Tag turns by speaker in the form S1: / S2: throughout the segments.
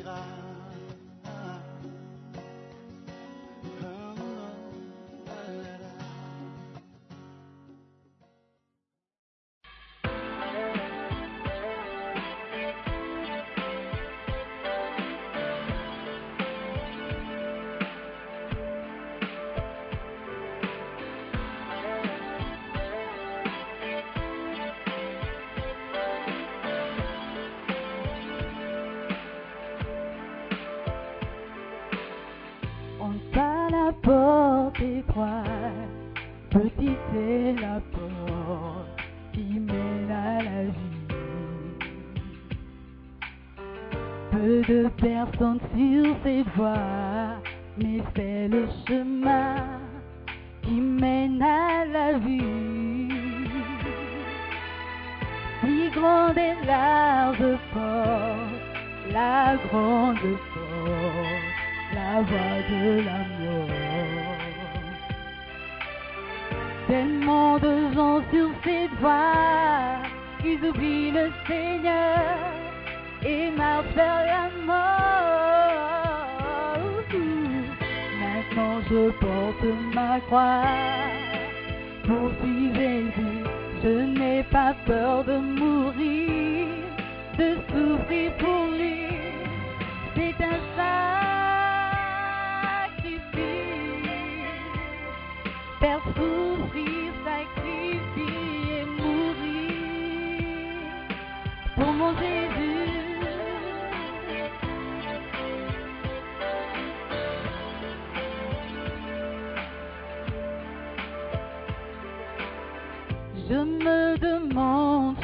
S1: ira voie, mais c'est le chemin qui mène à la vie. Si grande est large porte, la grande porte, la voix de l'amour. Tellement de gens sur cette voie, ils oublient le Seigneur et marchent vers la mort. Je porte ma croix pour suivre Jésus. Je n'ai pas peur de mourir, de souffrir pour lui. C'est un sacrifice, faire souffrir,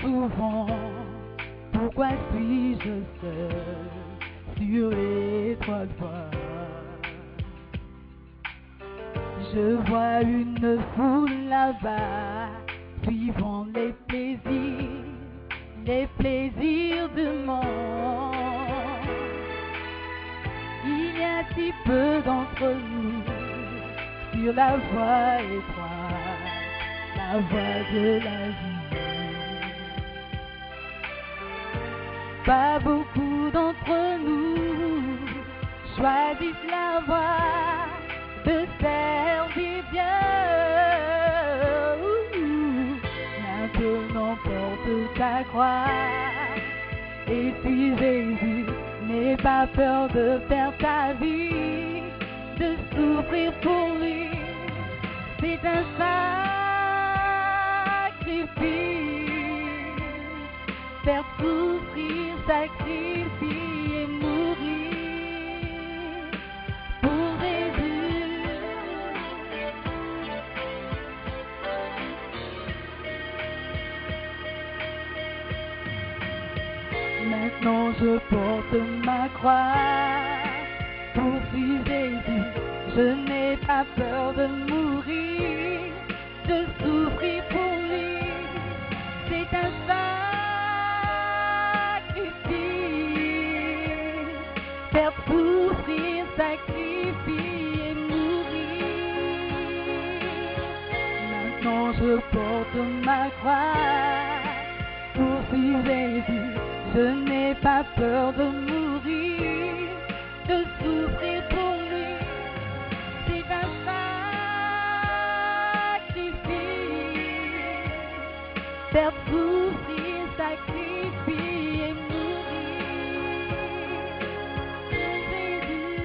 S1: souvent pourquoi suis-je seul sur l'étroite voie. Je vois une foule là-bas suivant les plaisirs, les plaisirs de monde. Il y a si peu d'entre nous sur la voie étroite, la voie de la vie. Pas beaucoup d'entre nous choisissent la voie de servir Dieu. Maintenant porte ta croix et puis Jésus n'aie pas peur de faire ta vie, de souffrir pour lui. C'est un sacrifice, faire souffrir, sacrifier, mourir pour Jésus. Maintenant je porte ma croix pour suivre Jésus. Je n'ai pas peur de mourir, de souffrir pour quand je porte ma croix. Poursuivre Jésus, je n'ai pas peur de mourir, de souffrir pour lui. C'est un sacrifice, faire souffrir, sacrifier et mourir. Jésus,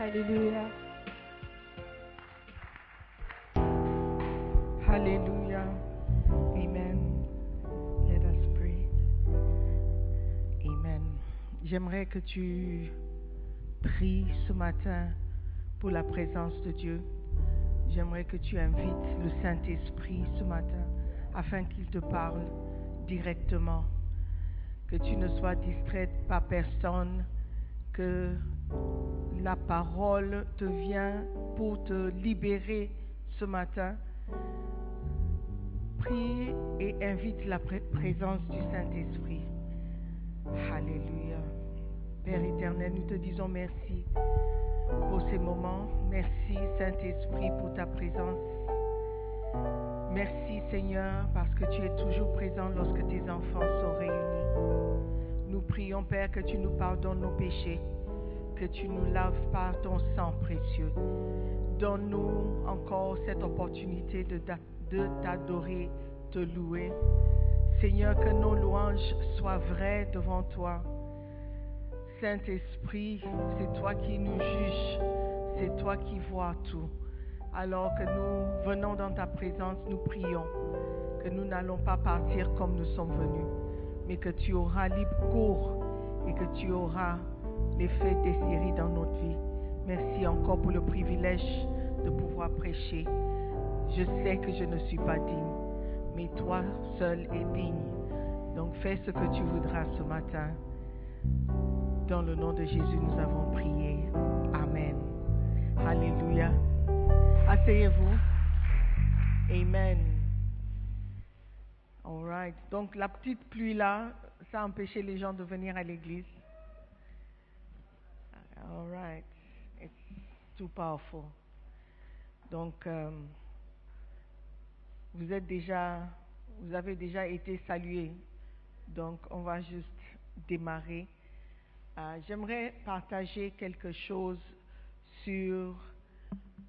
S1: Alléluia.
S2: J'aimerais que tu pries ce matin pour la présence de Dieu. J'aimerais que tu invites le Saint-Esprit ce matin afin qu'il te parle directement. Que tu ne sois distraite par personne, que la parole te vient pour te libérer ce matin. Prie et invite la pré- présence du Saint-Esprit. Père éternel, nous te disons merci pour ces moments. Merci Saint-Esprit pour ta présence. Merci Seigneur parce que tu es toujours présent lorsque tes enfants sont réunis. Nous prions Père que tu nous pardonnes nos péchés, que tu nous laves par ton sang précieux. Donne-nous encore cette opportunité de, da- de t'adorer, te louer. Seigneur, que nos louanges soient vraies devant toi. Saint-Esprit, c'est toi qui nous juges, c'est toi qui vois tout. Alors que nous venons dans ta présence, nous prions que nous n'allons pas partir comme nous sommes venus, mais que tu auras libre cours et que tu auras l'effet désiré dans notre vie. Merci encore pour le privilège de pouvoir prêcher. Je sais que je ne suis pas digne, mais toi seul es digne. Donc fais ce que tu voudras ce matin. Dans le nom de Jésus, nous avons prié. Amen. Alléluia. Asseyez-vous. Amen. All right. Donc la petite pluie là, ça a empêché les gens de venir à l'église. All right. It's too powerful. Donc euh, vous êtes déjà, vous avez déjà été salués. Donc on va juste démarrer. Euh, J'aimerais partager quelque chose sur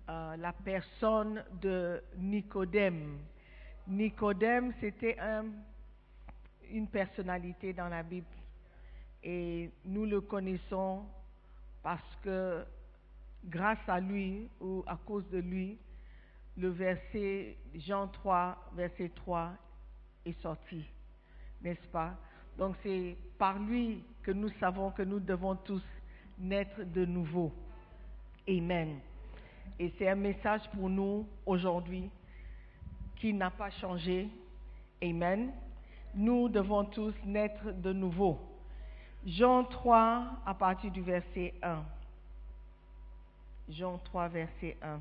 S2: euh, la personne de Nicodème. Nicodème, c'était un- une personnalité dans la Bible et nous le connaissons parce que grâce à lui ou à cause de lui, le verset Jean 3, verset 3 est sorti, n'est-ce pas? Donc c'est par lui que nous savons que nous devons tous naître de nouveau. Amen. Et c'est un message pour nous aujourd'hui qui n'a pas changé. Amen. Nous devons tous naître de nouveau. Jean 3 à partir du verset 1. Jean 3 verset 1.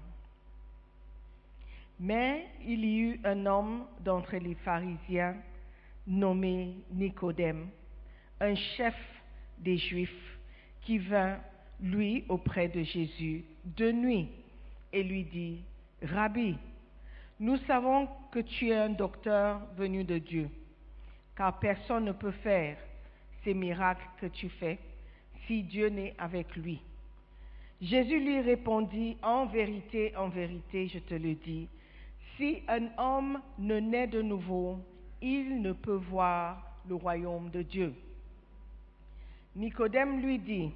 S2: Mais il y eut un homme d'entre les pharisiens nommé Nicodème, un chef des Juifs, qui vint, lui, auprès de Jésus de nuit et lui dit, Rabbi, nous savons que tu es un docteur venu de Dieu, car personne ne peut faire ces miracles que tu fais si Dieu n'est avec lui. Jésus lui répondit, En vérité, en vérité, je te le dis, si un homme ne naît de nouveau, il ne peut voir le royaume de Dieu. Nicodème lui dit,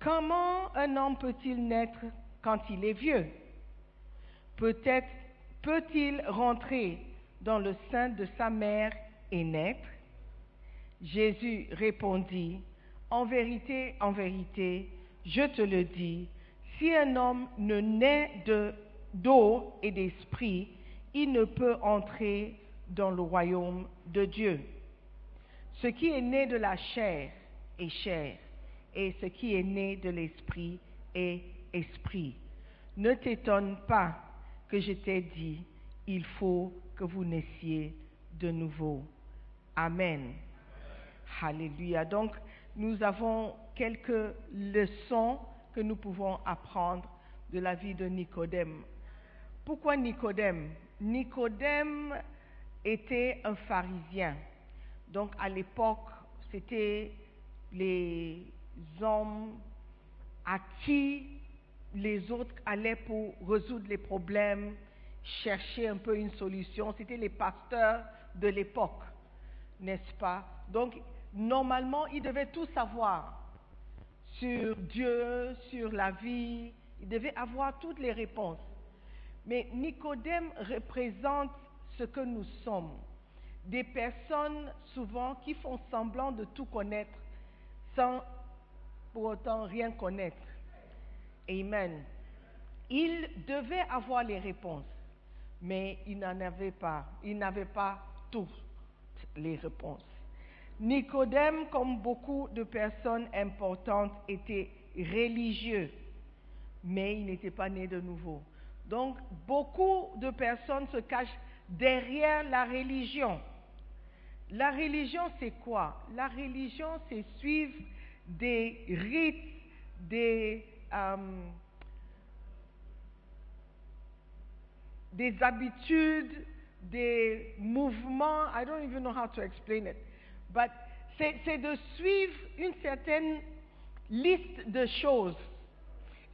S2: Comment un homme peut-il naître quand il est vieux? Peut-être peut-il rentrer dans le sein de sa mère et naître? Jésus répondit, En vérité, en vérité, je te le dis, si un homme ne naît de- d'eau et d'esprit, il ne peut entrer dans le royaume de Dieu. Ce qui est né de la chair est chair, et ce qui est né de l'esprit est esprit. Ne t'étonne pas que je t'ai dit, il faut que vous naissiez de nouveau. Amen. Alléluia. Donc, nous avons quelques leçons que nous pouvons apprendre de la vie de Nicodème. Pourquoi Nicodème? Nicodème était un pharisien. Donc, à l'époque, c'était les hommes à qui les autres allaient pour résoudre les problèmes chercher un peu une solution. C'était les pasteurs de l'époque, n'est-ce pas? Donc, normalement, ils devaient tout savoir sur Dieu, sur la vie. Ils devaient avoir toutes les réponses. Mais Nicodème représente ce que nous sommes. Des personnes souvent qui font semblant de tout connaître sans pour autant rien connaître. Amen. Il devait avoir les réponses, mais il n'en avait pas. Il n'avait pas toutes les réponses. Nicodème, comme beaucoup de personnes importantes, était religieux, mais il n'était pas né de nouveau. Donc, beaucoup de personnes se cachent derrière la religion. La religion, c'est quoi? La religion, c'est suivre des rites, des, euh, des habitudes, des mouvements. I don't even know how to explain it. But c'est de suivre une certaine liste de choses.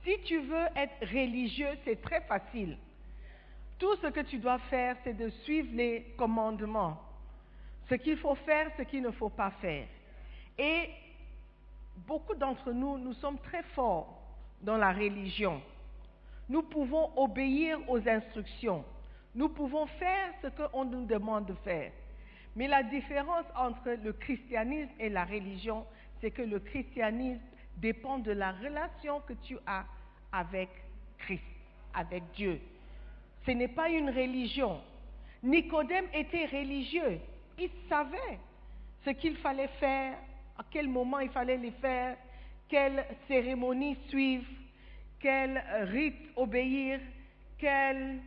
S2: Si tu veux être religieux, c'est très facile. Tout ce que tu dois faire, c'est de suivre les commandements. Ce qu'il faut faire, ce qu'il ne faut pas faire. Et beaucoup d'entre nous, nous sommes très forts dans la religion. Nous pouvons obéir aux instructions. Nous pouvons faire ce qu'on nous demande de faire. Mais la différence entre le christianisme et la religion, c'est que le christianisme dépend de la relation que tu as avec Christ, avec Dieu. Ce n'est pas une religion. Nicodème était religieux. Il savait ce qu'il fallait faire, à quel moment il fallait les faire, quelle cérémonie suivre, quel rite obéir, quelle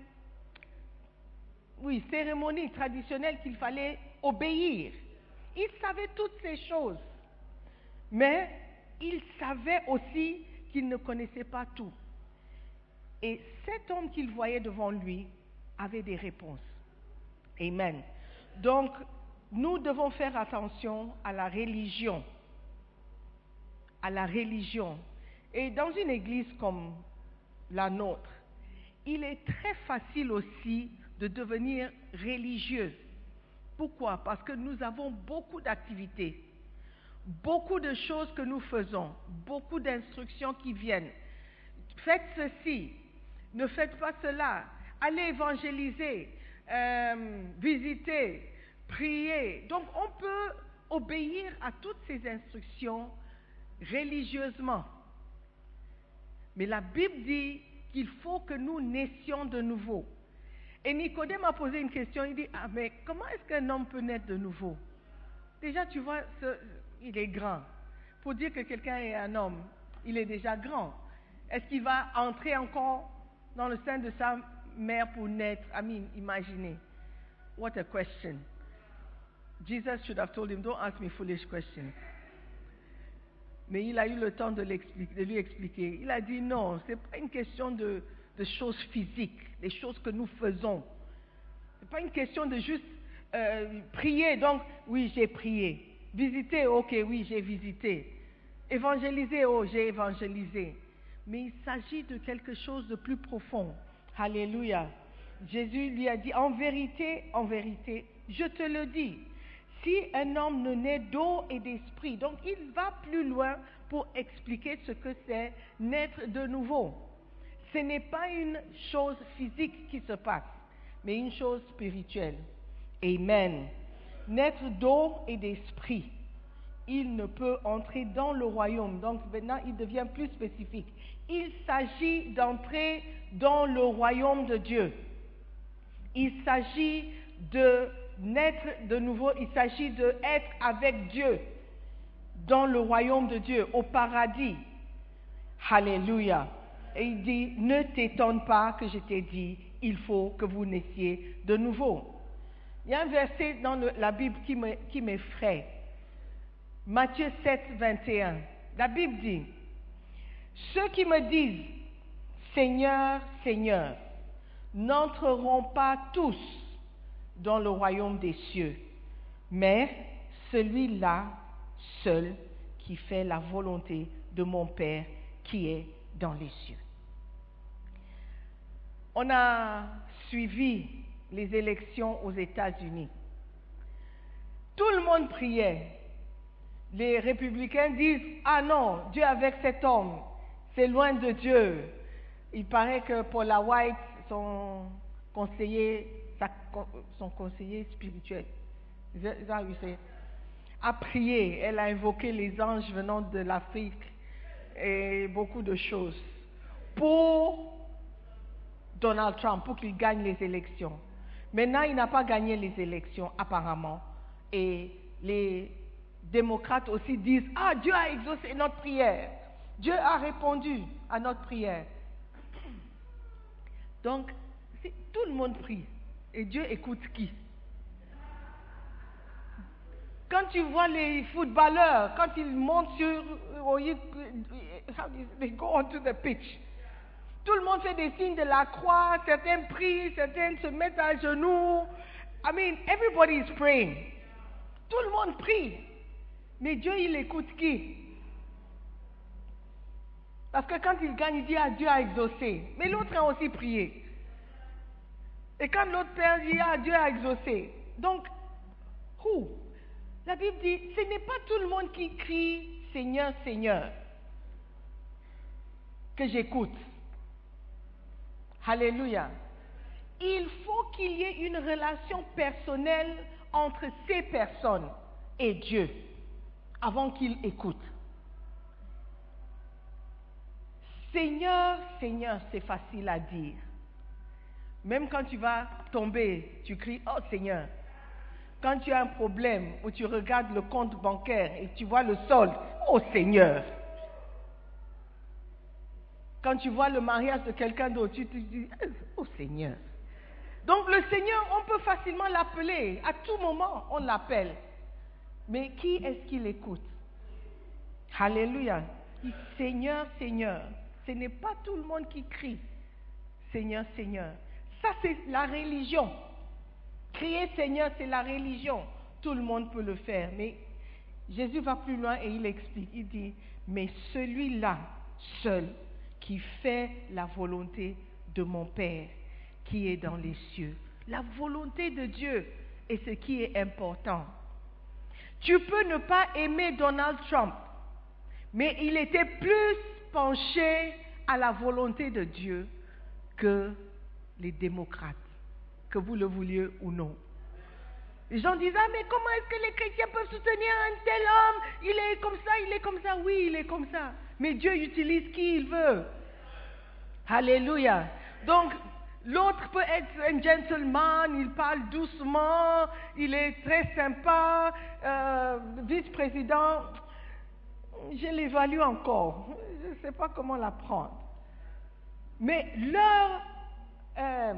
S2: oui, cérémonie traditionnelle qu'il fallait obéir. Il savait toutes ces choses. Mais il savait aussi qu'il ne connaissait pas tout. Et cet homme qu'il voyait devant lui avait des réponses. Amen. Donc, nous devons faire attention à la religion. À la religion. Et dans une église comme la nôtre, il est très facile aussi de devenir religieux. Pourquoi? Parce que nous avons beaucoup d'activités, beaucoup de choses que nous faisons, beaucoup d'instructions qui viennent. Faites ceci, ne faites pas cela, allez évangéliser, euh, visiter, prier. Donc on peut obéir à toutes ces instructions religieusement. Mais la Bible dit qu'il faut que nous naissions de nouveau. Et Nicodème a posé une question, il dit, ah mais comment est-ce qu'un homme peut naître de nouveau? Déjà, tu vois, il est grand. Pour dire que quelqu'un est un homme, il est déjà grand. Est-ce qu'il va entrer encore dans le sein de sa mère pour naître I mean, imaginez. What a question. Jesus should have told him, don't ask me foolish questions. Mais il a eu le temps de, lui expliquer. Il a dit non, ce n'est pas une question de, de choses physiques, des choses que nous faisons. Ce n'est pas une question de juste euh, prier, donc oui, j'ai prié. Visiter, ok, oui, j'ai visité. Évangéliser, oh, j'ai évangélisé. Mais il s'agit de quelque chose de plus profond. Alléluia. Jésus lui a dit, en vérité, en vérité, je te le dis, si un homme ne naît d'eau et d'esprit, donc il va plus loin pour expliquer ce que c'est naître de nouveau. Ce n'est pas une chose physique qui se passe, mais une chose spirituelle. Amen. Naître d'eau et d'esprit. Il ne peut entrer dans le royaume. Donc maintenant, il devient plus spécifique. Il s'agit d'entrer dans le royaume de Dieu. Il s'agit de naître de nouveau, il s'agit d'être avec Dieu dans le royaume de Dieu, au paradis. Alléluia. Et il dit, ne t'étonne pas que je t'ai dit, il faut que vous naissiez de nouveau. Il y a un verset dans la Bible qui m'effraie. Matthieu 7, 21. La Bible dit, ceux qui me disent, Seigneur, Seigneur, n'entreront pas tous dans le royaume des cieux, mais celui-là seul qui fait la volonté de mon Père qui est dans les cieux. On a suivi les élections aux États-Unis. Tout le monde priait. Les républicains disent, ah non, Dieu avec cet homme, c'est loin de Dieu. Il paraît que Paula White, son conseiller, son conseiller spirituel, a prié, elle a invoqué les anges venant de l'Afrique et beaucoup de choses pour Donald Trump, pour qu'il gagne les élections. Maintenant, il n'a pas gagné les élections, apparemment. Et les démocrates aussi disent, ah, Dieu a exaucé notre prière. Dieu a répondu à notre prière. Donc, tout le monde prie. Et Dieu écoute qui? Quand tu vois les footballeurs, quand ils montent sur, do you- they go onto the pitch. Tout le monde fait des signes de la croix, certains prient, certains se mettent à genoux. I mean, everybody is praying. Tout le monde prie. Mais Dieu, il écoute qui? Parce que quand il gagne, il dit, ah, Dieu a exaucé. Mais l'autre a aussi prié. Et quand l'autre père dit, ah, Dieu a exaucé. Donc, who? La Bible dit, ce n'est pas tout le monde qui crie Seigneur, Seigneur que j'écoute. Alléluia. Il faut qu'il y ait une relation personnelle entre ces personnes et Dieu avant qu'il écoute. Seigneur, Seigneur, c'est facile à dire. Même quand tu vas tomber, tu cries, oh Seigneur. Quand tu as un problème où tu regardes le compte bancaire et tu vois le solde, oh Seigneur. Quand tu vois le mariage de quelqu'un d'autre, tu te dis, oh Seigneur. Donc le Seigneur, on peut facilement l'appeler. À tout moment, on l'appelle. Mais qui est-ce qui l'écoute? Alléluia. Seigneur, Seigneur. Ce n'est pas tout le monde qui crie. Seigneur, Seigneur. Ça, c'est la religion. Crier Seigneur, c'est la religion. Tout le monde peut le faire. Mais Jésus va plus loin et il explique. Il dit, mais celui-là seul qui fait la volonté de mon Père qui est dans les cieux. La volonté de Dieu est ce qui est important. Tu peux ne pas aimer Donald Trump, mais il était plus penché à la volonté de Dieu que les démocrates, que vous le vouliez ou non. Les gens disent, ah mais comment est-ce que les chrétiens peuvent soutenir un tel homme? Il est comme ça, il est comme ça. Oui, il est comme ça. Mais Dieu utilise qui il veut. Alléluia. Donc, l'autre peut être un gentleman, il parle doucement, il est très sympa, euh, vice-président. Je l'évalue encore. Je ne sais pas comment la prendre. Mais leur, euh,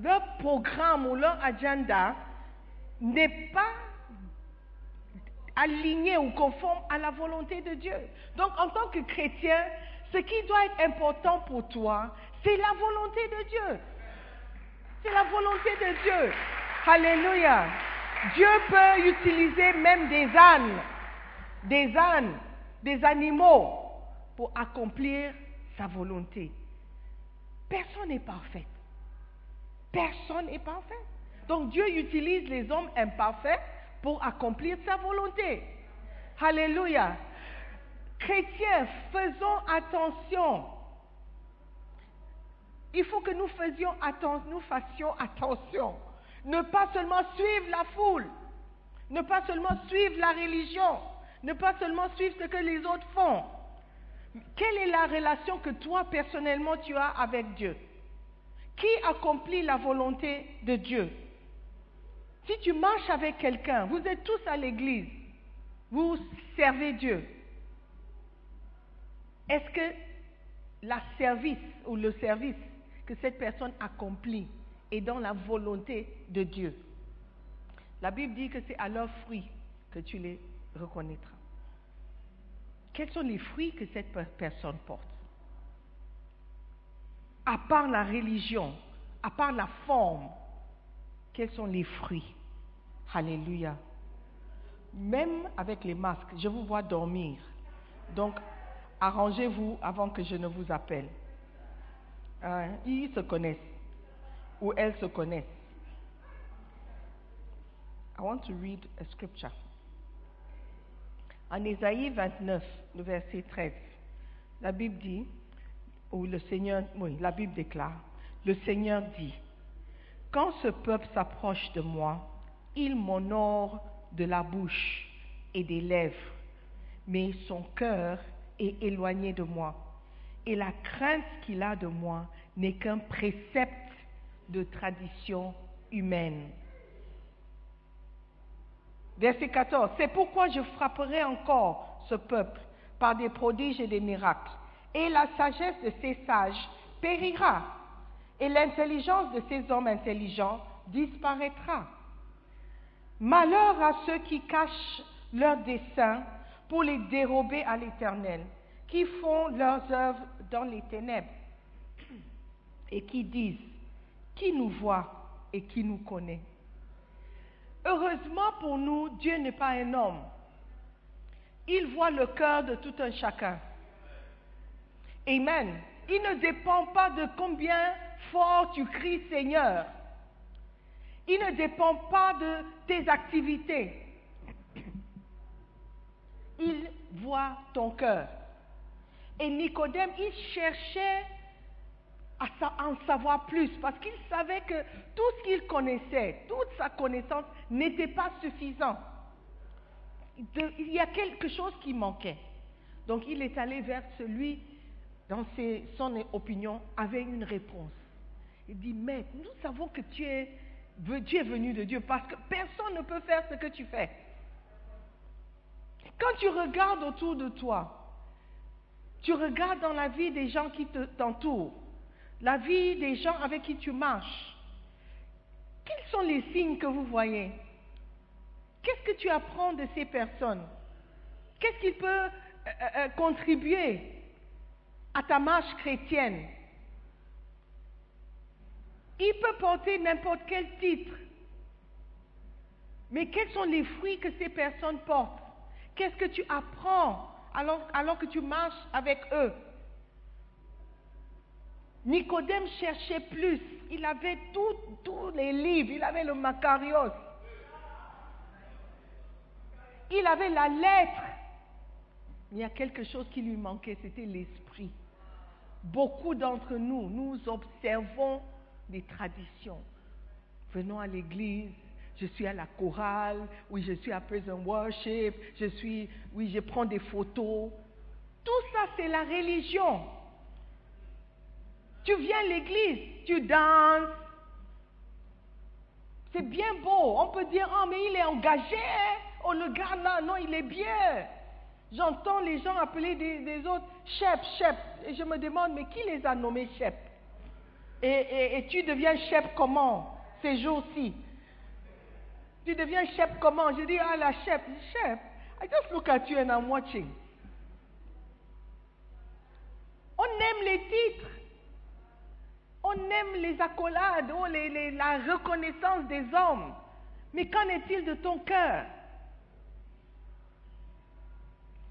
S2: leur programme ou leur agenda n'est pas aligné ou conforme à la volonté de Dieu. Donc, en tant que chrétien, ce qui doit être important pour toi, c'est la volonté de Dieu. C'est la volonté de Dieu. Alléluia. Dieu peut utiliser même des ânes, des ânes, des animaux pour accomplir sa volonté. Personne n'est parfait. Personne n'est parfait. Donc Dieu utilise les hommes imparfaits pour accomplir sa volonté. Alléluia. Chrétiens, faisons attention. Il faut que nous, fassions attention. Ne pas seulement suivre la foule, ne pas seulement suivre la religion, ne pas seulement suivre ce que les autres font. Quelle est la relation que toi personnellement tu as avec Dieu? Qui accomplit la volonté de Dieu? Si tu marches avec quelqu'un, vous êtes tous à l'église, vous servez Dieu. Est-ce que la service ou le service que cette personne accomplit est dans la volonté de Dieu La Bible dit que c'est à leurs fruits que tu les reconnaîtras. Quels sont les fruits que cette per- personne porte? À part la religion, à part la forme, quels sont les fruits? Alléluia. Même avec les masques, je vous vois dormir. Donc, arrangez-vous avant que je ne vous appelle. Hein, ils se connaissent. Ou elles se connaissent. I want to read a scripture. En Ésaïe 29, le verset 13, la Bible dit, ou le Seigneur, oui, la Bible déclare, le Seigneur dit, quand ce peuple s'approche de moi, il m'honore de la bouche et des lèvres, mais son cœur est éloigné de moi. Et la crainte qu'il a de moi n'est qu'un précepte de tradition humaine. Verset 14. C'est pourquoi je frapperai encore ce peuple par des prodiges et des miracles. Et la sagesse de ces sages périra. Et l'intelligence de ces hommes intelligents disparaîtra. Malheur à ceux qui cachent leurs desseins pour les dérober à l'Éternel, qui font leurs œuvres dans les ténèbres et qui disent, qui nous voit et qui nous connaît Heureusement pour nous, Dieu n'est pas un homme. Il voit le cœur de tout un chacun. Amen. Il ne dépend pas de combien fort tu cries Seigneur. Il ne dépend pas de tes activités. Il voit ton cœur. Et Nicodème, il cherchait à en savoir plus parce qu'il savait que tout ce qu'il connaissait, toute sa connaissance n'était pas suffisant. il y a quelque chose qui manquait. Donc il est allé vers celui, dans son opinion, avait une réponse. Il dit, mais nous savons que tu es, tu es venu de Dieu parce que personne ne peut faire ce que tu fais. Quand tu regardes autour de toi, tu regardes dans la vie des gens qui t'entourent, la vie des gens avec qui tu marches. Quels sont les signes que vous voyez? Qu'est-ce que tu apprends de ces personnes? Qu'est-ce qui peut euh, euh, euh, contribuer à ta marche chrétienne? Il peut porter n'importe quel titre. Mais quels sont les fruits que ces personnes portent? Qu'est-ce que tu apprends alors que tu marches avec eux Nicodème cherchait plus. Il avait tous les livres. Il avait le Macarios. Il avait la lettre. Il y a quelque chose qui lui manquait, c'était l'esprit. Beaucoup d'entre nous, nous observons des traditions. Venons à l'église, je suis à la chorale, oui, je suis à Prison Worship, je suis, oui, je prends des photos. Tout ça, c'est la religion. Tu viens à l'église, tu danses. C'est bien beau. On peut dire, oh, mais il est engagé. Oh, le gars là, non, il est bien. J'entends les gens appeler des, autres chef, chef. Et je me demande, mais qui les a nommés chef et, et, tu deviens chef comment ces jours-ci? Tu deviens chef comment? Je dis, ah, la chef. Chef, I just look at you and I'm watching. On aime les titres. On aime les accolades, oh, la reconnaissance des hommes. Mais qu'en est-il de ton cœur?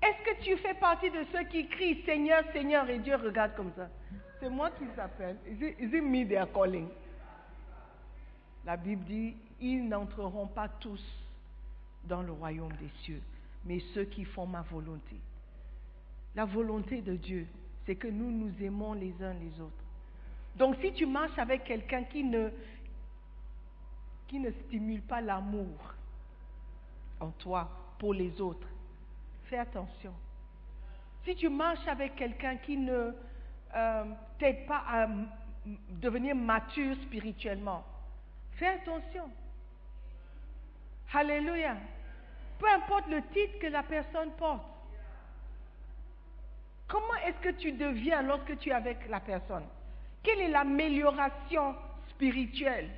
S2: Est-ce que tu fais partie de ceux qui crient Seigneur, Seigneur et Dieu regarde comme ça? C'est moi qui s'appelle. Is it, me they are calling? La Bible dit ils n'entreront pas tous dans le royaume des cieux, mais ceux qui font ma volonté. La volonté de Dieu, c'est que nous nous aimons les uns les autres. Donc si tu marches avec quelqu'un qui ne, qui ne stimule pas l'amour en toi pour les autres, fais attention. Si tu marches avec quelqu'un qui ne euh, t'aide pas à devenir mature spirituellement, fais attention. Alléluia. Peu importe le titre que la personne porte. Comment est-ce que tu deviens lorsque tu es avec la personne? Quelle est l'amélioration spirituelle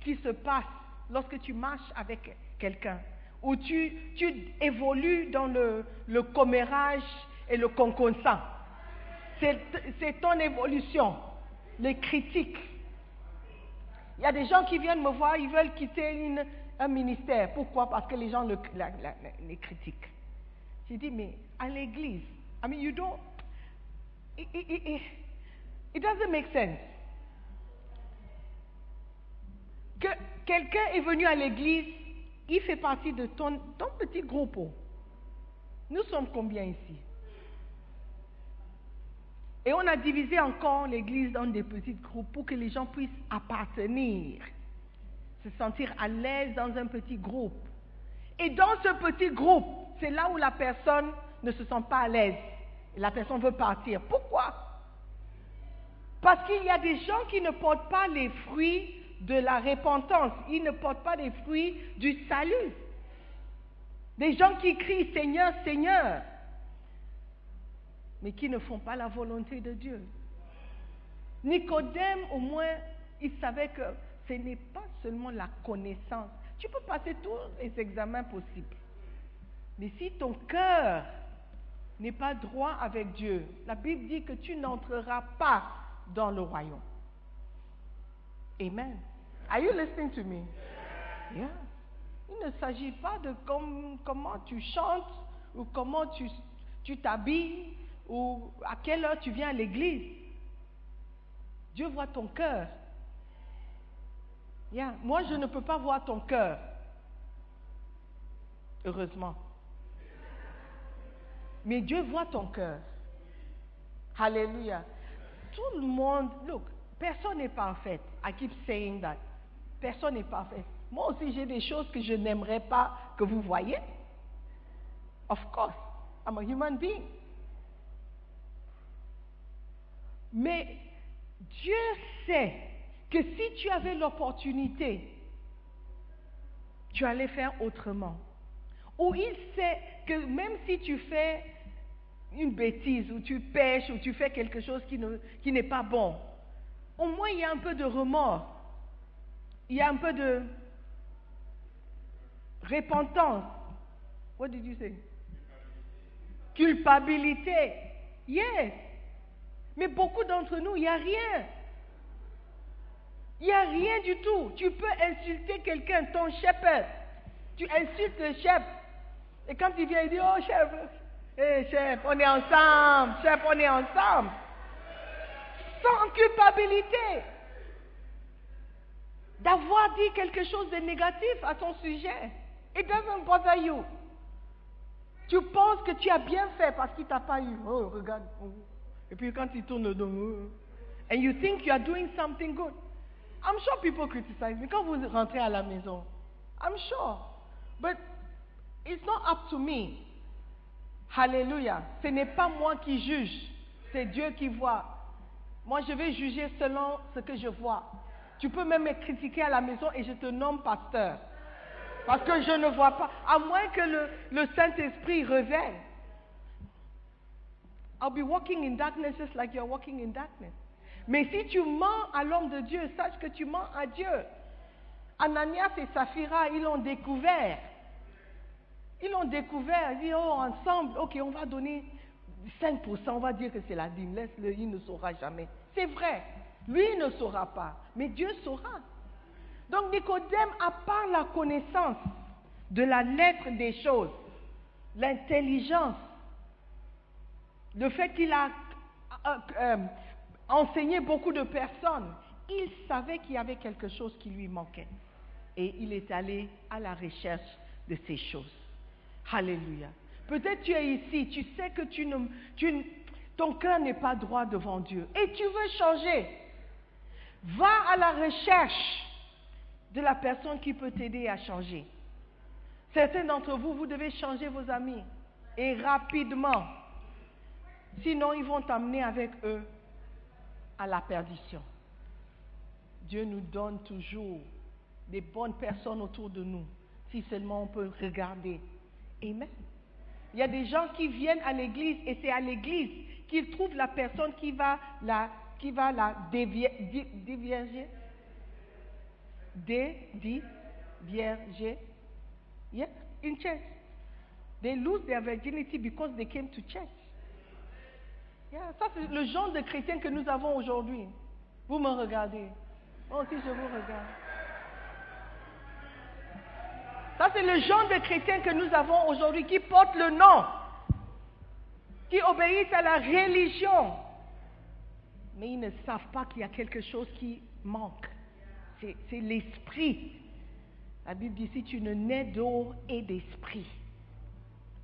S2: qui se passe lorsque tu marches avec quelqu'un? Ou tu, évolues dans le, commérage et le conconcent C'est ton évolution, les critiques. Il y a des gens qui viennent me voir, ils veulent quitter un ministère. Pourquoi? Parce que les gens les critiquent. J'ai dit, mais à l'église, I mean, you don't. It doesn't make sense. Que quelqu'un est venu à l'église, il fait partie de ton, ton petit groupe. Nous sommes combien ici? Et on a divisé encore l'église dans des petits groupes pour que les gens puissent appartenir, se sentir à l'aise dans un petit groupe. Et dans ce petit groupe, c'est là où la personne ne se sent pas à l'aise. La personne veut partir. Pourquoi? Parce qu'il y a des gens qui ne portent pas les fruits de la repentance. Ils ne portent pas les fruits du salut. Des gens qui crient Seigneur, Seigneur, mais qui ne font pas la volonté de Dieu. Nicodème, au moins, il savait que ce n'est pas seulement la connaissance. Tu peux passer tous les examens possibles. Mais si ton cœur n'est pas droit avec Dieu, la Bible dit que tu n'entreras pas dans le royaume. Amen. Are you listening to me? Yeah. Il ne s'agit pas de comment tu chantes ou comment tu t'habilles ou à quelle heure tu viens à l'église. Dieu voit ton cœur. Moi, je ne peux pas voir ton cœur. Heureusement. Mais Dieu voit ton cœur. Alléluia. Tout le monde, look, personne n'est parfait. I keep saying that. Personne n'est parfait. Moi aussi, j'ai des choses que je n'aimerais pas que vous voyez. Of course, I'm a human being. Mais Dieu sait que si tu avais l'opportunité, tu allais faire autrement. Ou il sait que même si tu fais une bêtise, ou tu pêches, ou tu fais quelque chose qui, qui n'est pas bon, au moins il y a un peu de remords, il y a un peu de repentance. What did you say? Culpabilité. Yes. Mais beaucoup d'entre nous, il n'y a rien. Il n'y a rien du tout. Tu peux insulter quelqu'un, ton chef. Tu insultes le chef. Et quand il vient, il dit, oh chef, hey, chef, on est ensemble, chef, on est ensemble. Sans culpabilité. D'avoir dit quelque chose de négatif à ton sujet. It doesn't bother you. Tu penses que tu as bien fait parce qu'il t'a pas eu. Oh, regarde. Et puis quand il tourne le dos, oh. and you think you are doing something good. I'm sure people criticize me. Quand vous rentrez à la maison, I'm sure. But it's not up to me. Hallelujah. Ce n'est pas moi qui juge, c'est Dieu qui voit. Moi, je vais juger selon ce que je vois. Tu peux même me critiquer à la maison et je te nomme pasteur. Parce que je ne vois pas, à moins que le, le Saint-Esprit revienne. I'll be walking in darkness just like you're walking in darkness. Mais si tu mens à l'homme de Dieu, sache que tu mens à Dieu. Ananias et Saphira, ils l'ont découvert. Ils l'ont découvert. Ils disent, oh, ensemble, ok, on va donner 5%, on va dire que c'est la dîme. Laisse-le, il ne saura jamais. C'est vrai. Lui ne saura pas, mais Dieu saura. Donc Nicodème a pas la connaissance de la lettre des choses, l'intelligence, le fait qu'il a euh, euh, enseigné beaucoup de personnes, il savait qu'il y avait quelque chose qui lui manquait. Et il est allé à la recherche de ces choses. Alléluia. Peut-être tu es ici, tu sais que ton cœur n'est pas droit devant Dieu et tu veux changer. Va à la recherche de la personne qui peut t'aider à changer. Certains d'entre vous, vous devez changer vos amis et rapidement. Sinon, ils vont t'amener avec eux à la perdition. Dieu nous donne toujours des bonnes personnes autour de nous, si seulement on peut regarder. Amen. Il y a des gens qui viennent à l'église et c'est à l'église qu'ils trouvent la personne qui va la, qui va la dévierger. Dévierger. Yeah, in church. They lose their virginity because they came to church. Ça, c'est le genre de chrétien que nous avons aujourd'hui. Vous me regardez. Moi aussi, je vous regarde. Ça, c'est le genre de chrétien que nous avons aujourd'hui qui porte le nom, qui obéissent à la religion. mais ils ne savent pas qu'il y a quelque chose qui manque. C'est l'esprit. La Bible dit, si tu ne nais d'eau et d'esprit,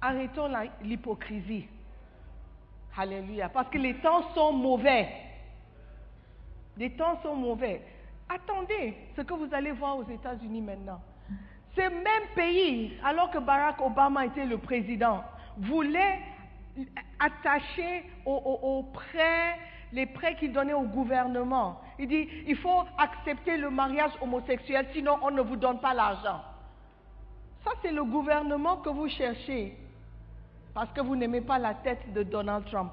S2: arrêtons l'hypocrisie. Alléluia. Parce que les temps sont mauvais. Les temps sont mauvais. Attendez ce que vous allez voir aux États-Unis maintenant. Ce même pays, alors que Barack Obama était le président, voulait attacher aux, prêts, les prêts qu'il donnait au gouvernement. Il dit, il faut accepter le mariage homosexuel, sinon on ne vous donne pas l'argent. Ça, c'est le gouvernement que vous cherchez, parce que vous n'aimez pas la tête de Donald Trump.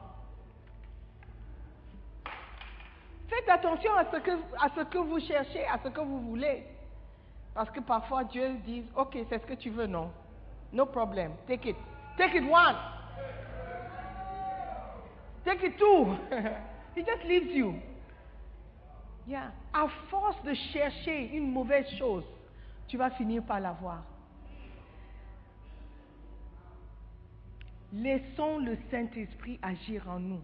S2: Faites attention à ce, que, à ce que vous cherchez, à ce que vous voulez. Parce que parfois Dieu dit, ok, c'est ce que tu veux, non? No problem, take it. Take it one. Take it two. He just leaves you. Yeah. À force de chercher une mauvaise chose, tu vas finir par l'avoir. Laissons le Saint-Esprit agir en nous.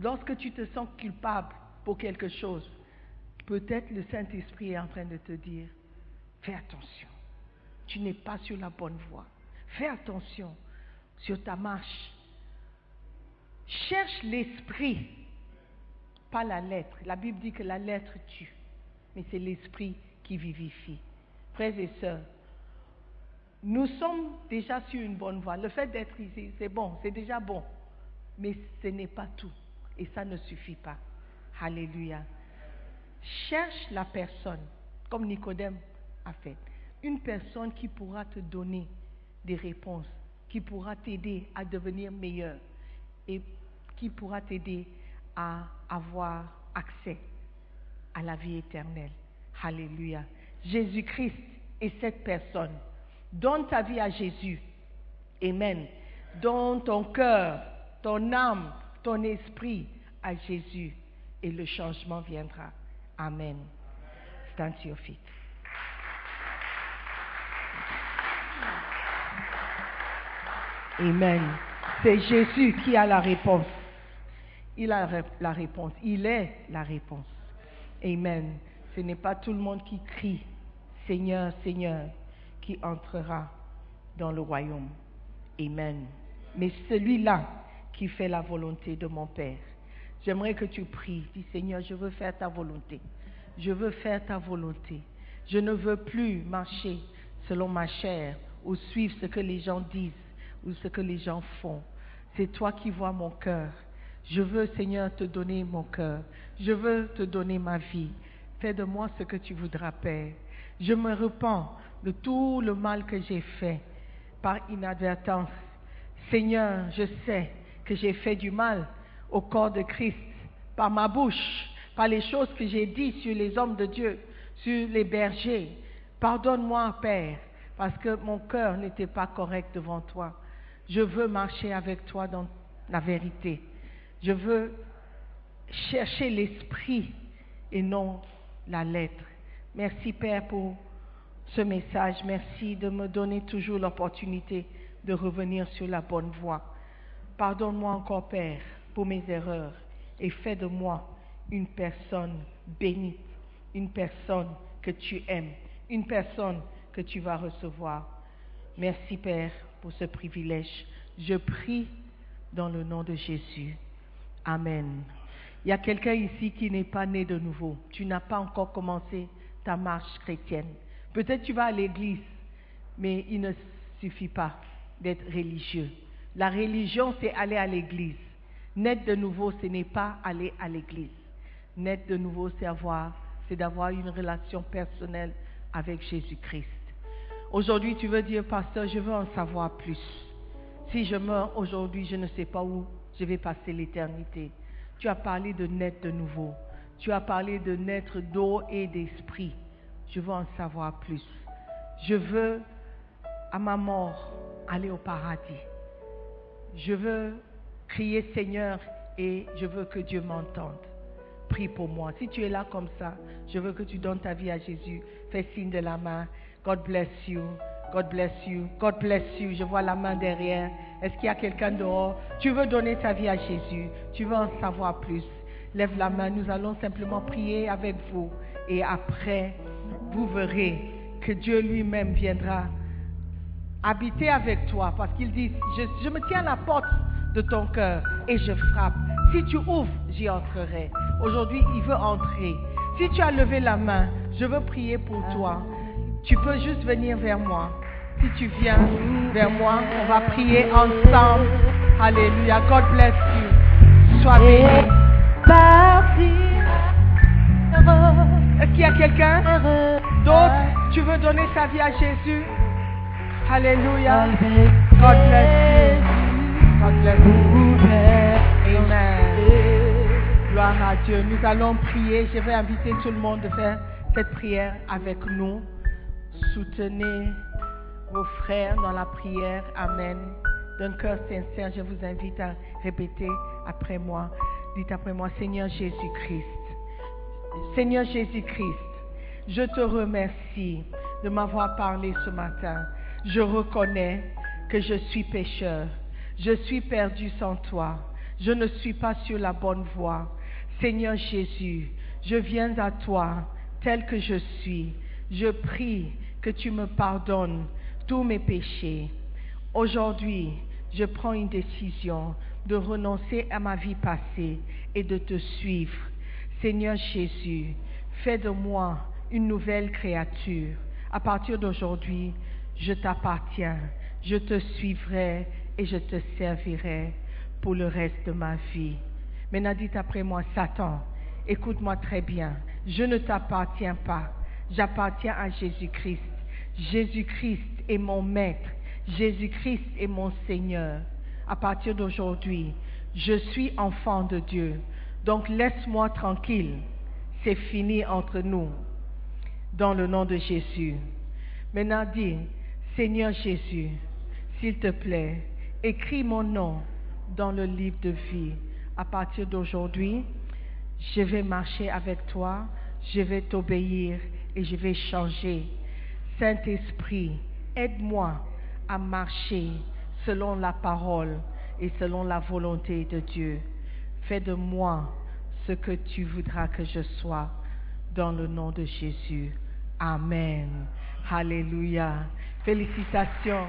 S2: Lorsque tu te sens culpable pour quelque chose, peut-être le Saint-Esprit est en train de te dire, fais attention, tu n'es pas sur la bonne voie. Fais attention sur ta marche. Cherche l'esprit, pas la lettre. La Bible dit que la lettre tue, mais c'est l'esprit qui vivifie. Frères et sœurs, nous sommes déjà sur une bonne voie. Le fait d'être ici, c'est bon, c'est déjà bon. Mais ce n'est pas tout. Et ça ne suffit pas. Alléluia. Cherche la personne, comme Nicodème a fait. Une personne qui pourra te donner des réponses, qui pourra t'aider à devenir meilleur et qui pourra t'aider à avoir accès à la vie éternelle. Alléluia. Jésus-Christ est cette personne. Donne ta vie à Jésus. Amen. Donne ton cœur, ton âme, ton esprit à Jésus et le changement viendra. Amen. Stand. Amen. C'est Jésus qui a la réponse. Il a la réponse. Il est la réponse. Amen. Ce n'est pas tout le monde qui crie Seigneur, Seigneur, qui entrera dans le royaume. Amen. Mais celui-là qui fait la volonté de mon Père. J'aimerais que tu pries. Dis Seigneur, je veux faire ta volonté. Je veux faire ta volonté. Je ne veux plus marcher selon ma chair ou suivre ce que les gens disent ou ce que les gens font. C'est toi qui vois mon cœur. Je veux, Seigneur, te donner mon cœur. Je veux te donner ma vie. Fais de moi ce que tu voudras, Père. Je me repens de tout le mal que j'ai fait par inadvertance. Seigneur, je sais que j'ai fait du mal au corps de Christ par ma bouche, par les choses que j'ai dites sur les hommes de Dieu, sur les bergers. Pardonne-moi, Père, parce que mon cœur n'était pas correct devant toi. Je veux marcher avec toi dans la vérité. Je veux chercher l'esprit et non la lettre. Merci Père pour ce message. Merci de me donner toujours l'opportunité de revenir sur la bonne voie. Pardonne-moi encore Père pour mes erreurs et fais de moi une personne bénite, une personne que tu aimes, une personne que tu vas recevoir. Merci Père pour ce privilège. Je prie dans le nom de Jésus. Amen. Il y a quelqu'un ici qui n'est pas né de nouveau. Tu n'as pas encore commencé ta marche chrétienne. Peut-être tu vas à l'église, mais il ne suffit pas d'être religieux. La religion, c'est aller à l'église. Naître de nouveau, ce n'est pas aller à l'église. Naître de nouveau, c'est avoir, c'est d'avoir une relation personnelle avec Jésus-Christ. Aujourd'hui, tu veux dire, pasteur, je veux en savoir plus. Si je meurs aujourd'hui, je ne sais pas où je vais passer l'éternité. Tu as parlé de naître de nouveau. Tu as parlé de naître d'eau et d'esprit. Je veux en savoir plus. Je veux, à ma mort, aller au paradis. Je veux crier Seigneur et je veux que Dieu m'entende. Prie pour moi. Si tu es là comme ça, je veux que tu donnes ta vie à Jésus. Fais signe de la main. God bless you. God bless you. God bless you. Je vois la main derrière. Est-ce qu'il y a quelqu'un dehors? Tu veux donner ta vie à Jésus. Tu veux en savoir plus. lève la main. Nous allons simplement prier avec vous. Et après, vous verrez que Dieu lui-même viendra habiter avec toi. Parce qu'il dit, je, me tiens à la porte de ton cœur et je frappe. Si tu ouvres, j'y entrerai. Aujourd'hui, il veut entrer. Si tu as levé la main, je veux prier pour toi. Tu peux juste venir vers moi. Si tu viens vers moi, on va prier ensemble. Alléluia. God bless you. Sois béni. Est-ce qu'il y a quelqu'un d'autre Tu veux donner sa vie à Jésus? Alléluia. God bless you. God bless you. Amen. Gloire à Dieu. Nous allons prier. Je vais inviter tout le monde à faire cette prière avec nous. Soutenez vos frères dans la prière. Amen. D'un cœur sincère, je vous invite à répéter après moi. Dites après moi, Seigneur Jésus-Christ. Seigneur Jésus-Christ, je te remercie de m'avoir parlé ce matin. Je reconnais que je suis pécheur. Je suis perdu sans toi. Je ne suis pas sur la bonne voie. Seigneur Jésus, je viens à toi tel que je suis. Je prie que tu me pardonnes tous mes péchés. Aujourd'hui, je prends une décision de renoncer à ma vie passée et de te suivre. Seigneur Jésus, fais de moi une nouvelle créature. À partir d'aujourd'hui, je t'appartiens, je te suivrai et je te servirai pour le reste de ma vie. Maintenant, dites après moi, Satan, écoute-moi très bien, je ne t'appartiens pas, j'appartiens à Jésus-Christ. Jésus-Christ est mon maître, Jésus-Christ est mon Seigneur. À partir d'aujourd'hui, je suis enfant de Dieu. Donc laisse-moi tranquille. C'est fini entre nous. Dans le nom de Jésus. Maintenant dis, Seigneur Jésus, s'il te plaît, écris mon nom dans le livre de vie. À partir d'aujourd'hui, je vais marcher avec toi, je vais t'obéir et je vais changer. Saint-Esprit, aide-moi à marcher selon la parole et selon la volonté de Dieu. Fais de moi ce que tu voudras que je sois dans le nom de Jésus. Amen. Alléluia. Félicitations.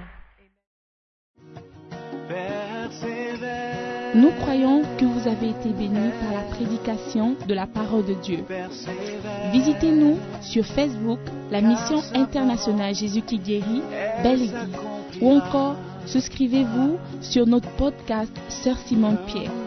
S3: Nous croyons que vous avez été bénis par la prédication de la parole de Dieu. Visitez-nous sur Facebook, la mission internationale Jésus qui guérit, Belle Église. Ou encore, souscrivez-vous sur notre podcast Sœur Simone Pierre.